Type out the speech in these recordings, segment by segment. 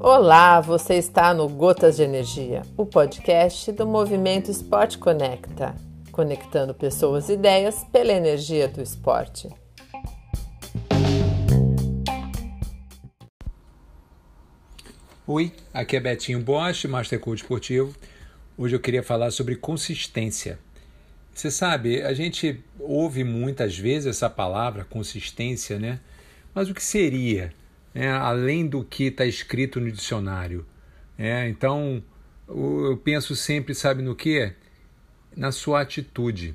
Olá, você está no Gotas de Energia, o podcast do Movimento Esporte Conecta, conectando pessoas e ideias pela energia do esporte. Oi, aqui é Betinho Bosch, Master Coach Esportivo. Hoje eu queria falar sobre consistência. Você sabe, a gente ouve muitas vezes essa palavra consistência, né? Mas o que seria? né, além do que está escrito no dicionário. É, então, eu penso sempre, sabe no que? Na sua atitude.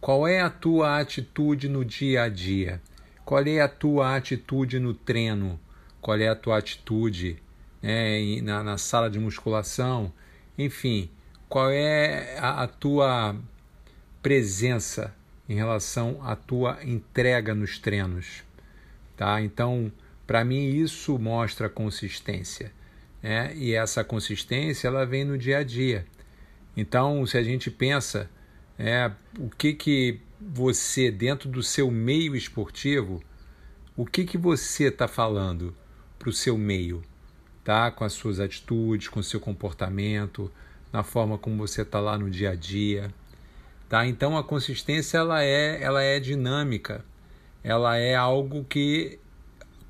Qual é a tua atitude no dia a dia? Qual é a tua atitude no treino? Qual é a tua atitude né, na, na sala de musculação? Enfim, qual é a, a tua presença em relação à tua entrega nos treinos? Tá? Então, para mim, isso mostra consistência. Né? E essa consistência ela vem no dia a dia. Então, se a gente pensa é, o que, que você, dentro do seu meio esportivo, o que, que você está falando para o seu meio? Tá? Com as suas atitudes, com o seu comportamento, na forma como você está lá no dia a dia. Tá? Então a consistência ela é, ela é dinâmica, ela é algo que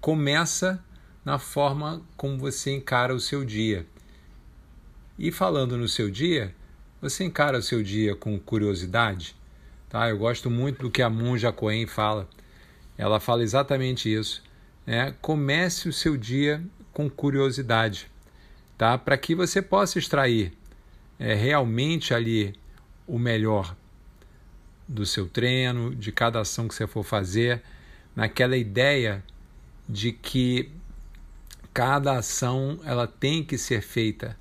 começa na forma como você encara o seu dia. E falando no seu dia, você encara o seu dia com curiosidade? Tá? Eu gosto muito do que a Monja Cohen fala. Ela fala exatamente isso. Né? Comece o seu dia com curiosidade, tá? para que você possa extrair é, realmente ali o melhor do seu treino, de cada ação que você for fazer, naquela ideia de que cada ação ela tem que ser feita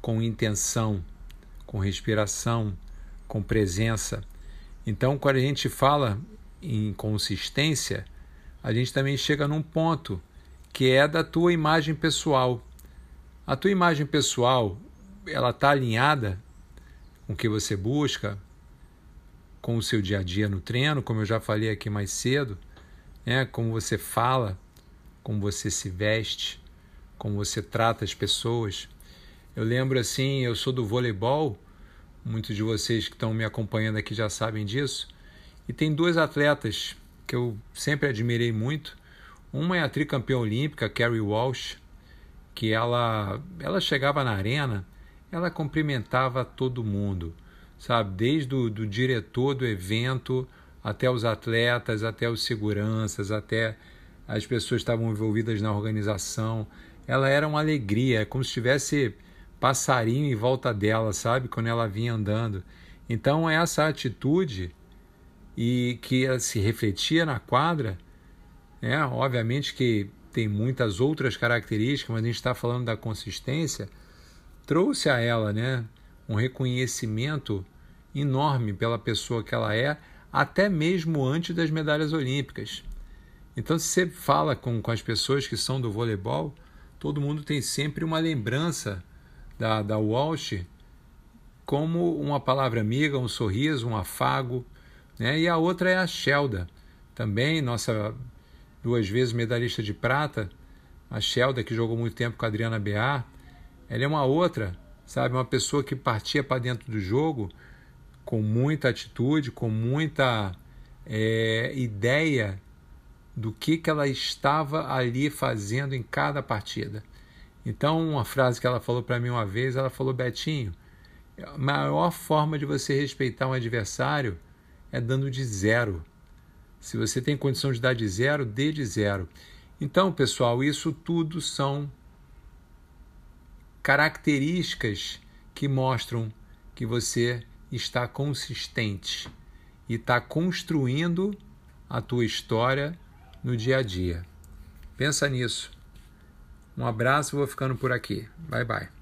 com intenção, com respiração, com presença. Então, quando a gente fala em consistência, a gente também chega num ponto que é da tua imagem pessoal. A tua imagem pessoal, ela está alinhada com o que você busca, com o seu dia a dia no treino, como eu já falei aqui mais cedo, né? como você fala, como você se veste, como você trata as pessoas. Eu lembro assim, eu sou do voleibol, muitos de vocês que estão me acompanhando aqui já sabem disso, e tem duas atletas que eu sempre admirei muito. Uma é a tricampeã olímpica, Carrie Walsh, que ela, ela chegava na arena, ela cumprimentava todo mundo, sabe? Desde o do diretor do evento até os atletas, até os seguranças, até as pessoas estavam envolvidas na organização. Ela era uma alegria, é como se tivesse passarinho em volta dela, sabe? Quando ela vinha andando. Então, essa atitude e que se refletia na quadra, né? obviamente que tem muitas outras características, mas a gente está falando da consistência, trouxe a ela né? Um reconhecimento enorme pela pessoa que ela é, até mesmo antes das medalhas olímpicas. Então, se você fala com, com as pessoas que são do voleibol, todo mundo tem sempre uma lembrança da, da Walsh como uma palavra amiga, um sorriso, um afago. Né? E a outra é a Shelda, também nossa duas vezes medalhista de prata, a Shelda, que jogou muito tempo com a Adriana Bear. Ela é uma outra, sabe? Uma pessoa que partia para dentro do jogo com muita atitude, com muita é, ideia do que, que ela estava ali fazendo em cada partida. Então, uma frase que ela falou para mim uma vez, ela falou: Betinho, a maior forma de você respeitar um adversário é dando de zero. Se você tem condição de dar de zero, dê de zero. Então, pessoal, isso tudo são características que mostram que você está consistente e está construindo a tua história no dia a dia. Pensa nisso. Um abraço, vou ficando por aqui. Bye bye.